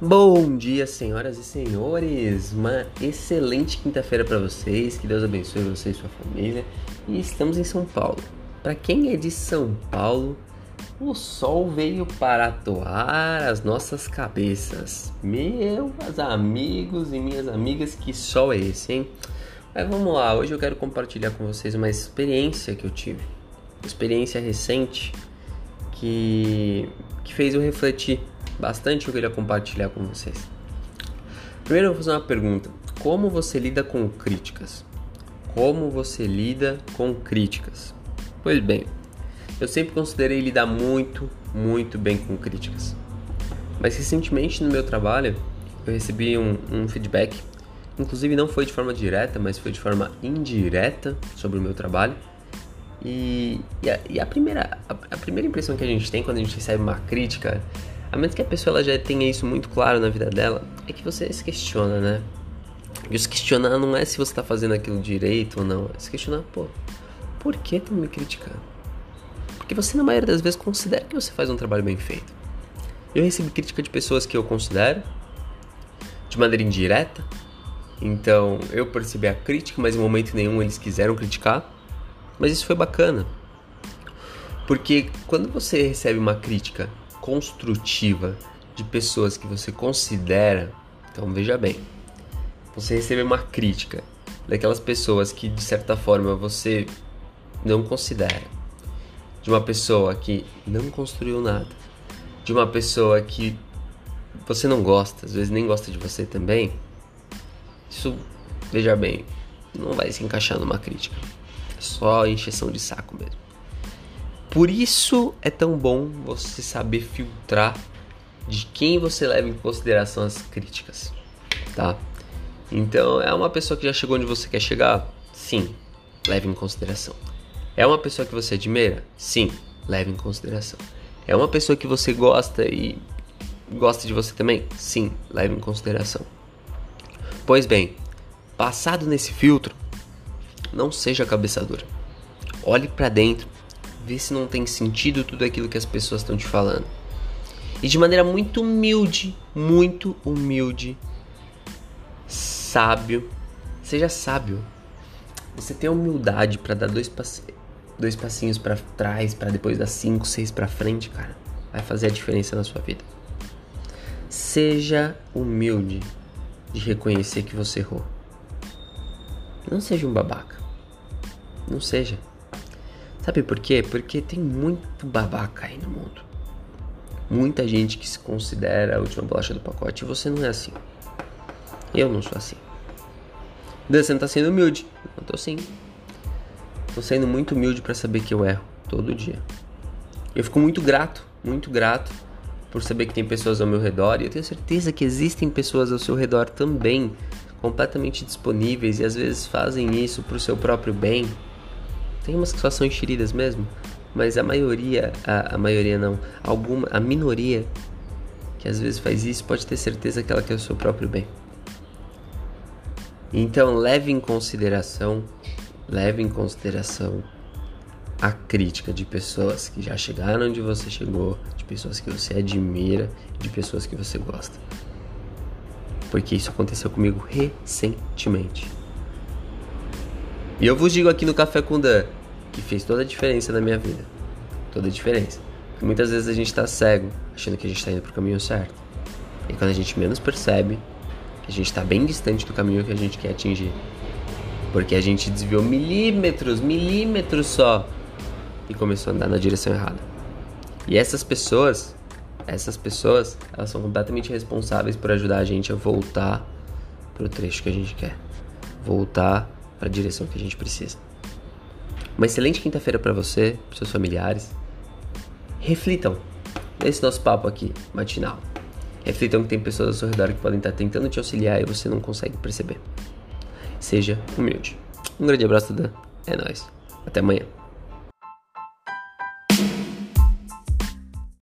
Bom dia, senhoras e senhores. Uma excelente quinta-feira para vocês. Que Deus abençoe você e sua família. E estamos em São Paulo. Para quem é de São Paulo, o sol veio para atoar as nossas cabeças. Meus amigos e minhas amigas, que sol é esse, hein? Mas vamos lá, hoje eu quero compartilhar com vocês uma experiência que eu tive. Experiência recente que, que fez eu refletir bastante eu queria compartilhar com vocês. Primeiro eu vou fazer uma pergunta: como você lida com críticas? Como você lida com críticas? Pois bem, eu sempre considerei lidar muito, muito bem com críticas. Mas recentemente no meu trabalho eu recebi um, um feedback, inclusive não foi de forma direta, mas foi de forma indireta sobre o meu trabalho. E, e, a, e a, primeira, a, a primeira impressão que a gente tem quando a gente recebe uma crítica a menos que a pessoa ela já tenha isso muito claro na vida dela, é que você se questiona, né? E se questionar não é se você tá fazendo aquilo direito ou não, é se questionar, pô, por que estão me criticando? Porque você, na maioria das vezes, considera que você faz um trabalho bem feito. Eu recebi crítica de pessoas que eu considero, de maneira indireta, então eu percebi a crítica, mas em momento nenhum eles quiseram criticar, mas isso foi bacana. Porque quando você recebe uma crítica construtiva de pessoas que você considera, então veja bem, você receber uma crítica daquelas pessoas que de certa forma você não considera, de uma pessoa que não construiu nada, de uma pessoa que você não gosta, às vezes nem gosta de você também, isso, veja bem, não vai se encaixar numa crítica. É só encheção de saco mesmo. Por isso é tão bom você saber filtrar de quem você leva em consideração as críticas, tá? Então, é uma pessoa que já chegou onde você quer chegar? Sim, leve em consideração. É uma pessoa que você admira? Sim, leve em consideração. É uma pessoa que você gosta e gosta de você também? Sim, leve em consideração. Pois bem, passado nesse filtro, não seja cabeça dura. Olhe para dentro Vê se não tem sentido tudo aquilo que as pessoas estão te falando. E de maneira muito humilde, muito humilde, sábio, seja sábio. Você tem a humildade para dar dois, passe dois passinhos para trás, para depois dar cinco, seis para frente, cara. Vai fazer a diferença na sua vida. Seja humilde de reconhecer que você errou. Não seja um babaca. Não seja. Sabe por quê? Porque tem muito babaca aí no mundo. Muita gente que se considera a última bolacha do pacote. E você não é assim. Eu não sou assim. Você não tá sendo humilde. Eu tô sim. Tô sendo muito humilde para saber que eu erro todo dia. Eu fico muito grato, muito grato por saber que tem pessoas ao meu redor e eu tenho certeza que existem pessoas ao seu redor também completamente disponíveis e às vezes fazem isso pro seu próprio bem tem umas que só são enxeridas mesmo, mas a maioria, a, a maioria não, alguma, a minoria que às vezes faz isso pode ter certeza que ela quer o seu próprio bem. Então leve em consideração, leve em consideração a crítica de pessoas que já chegaram onde você chegou, de pessoas que você admira, de pessoas que você gosta. Porque isso aconteceu comigo recentemente. E eu vos digo aqui no Café com Dan, que fez toda a diferença na minha vida. Toda a diferença. Porque muitas vezes a gente tá cego, achando que a gente tá indo pro caminho certo. E quando a gente menos percebe, a gente tá bem distante do caminho que a gente quer atingir. Porque a gente desviou milímetros, milímetros só e começou a andar na direção errada. E essas pessoas, essas pessoas, elas são completamente responsáveis por ajudar a gente a voltar pro trecho que a gente quer. Voltar para a direção que a gente precisa. Uma excelente quinta-feira para você, para seus familiares. Reflitam nesse nosso papo aqui, matinal. Reflitam que tem pessoas ao seu redor que podem estar tentando te auxiliar e você não consegue perceber. Seja humilde. Um grande abraço, Dan. É nóis. Até amanhã.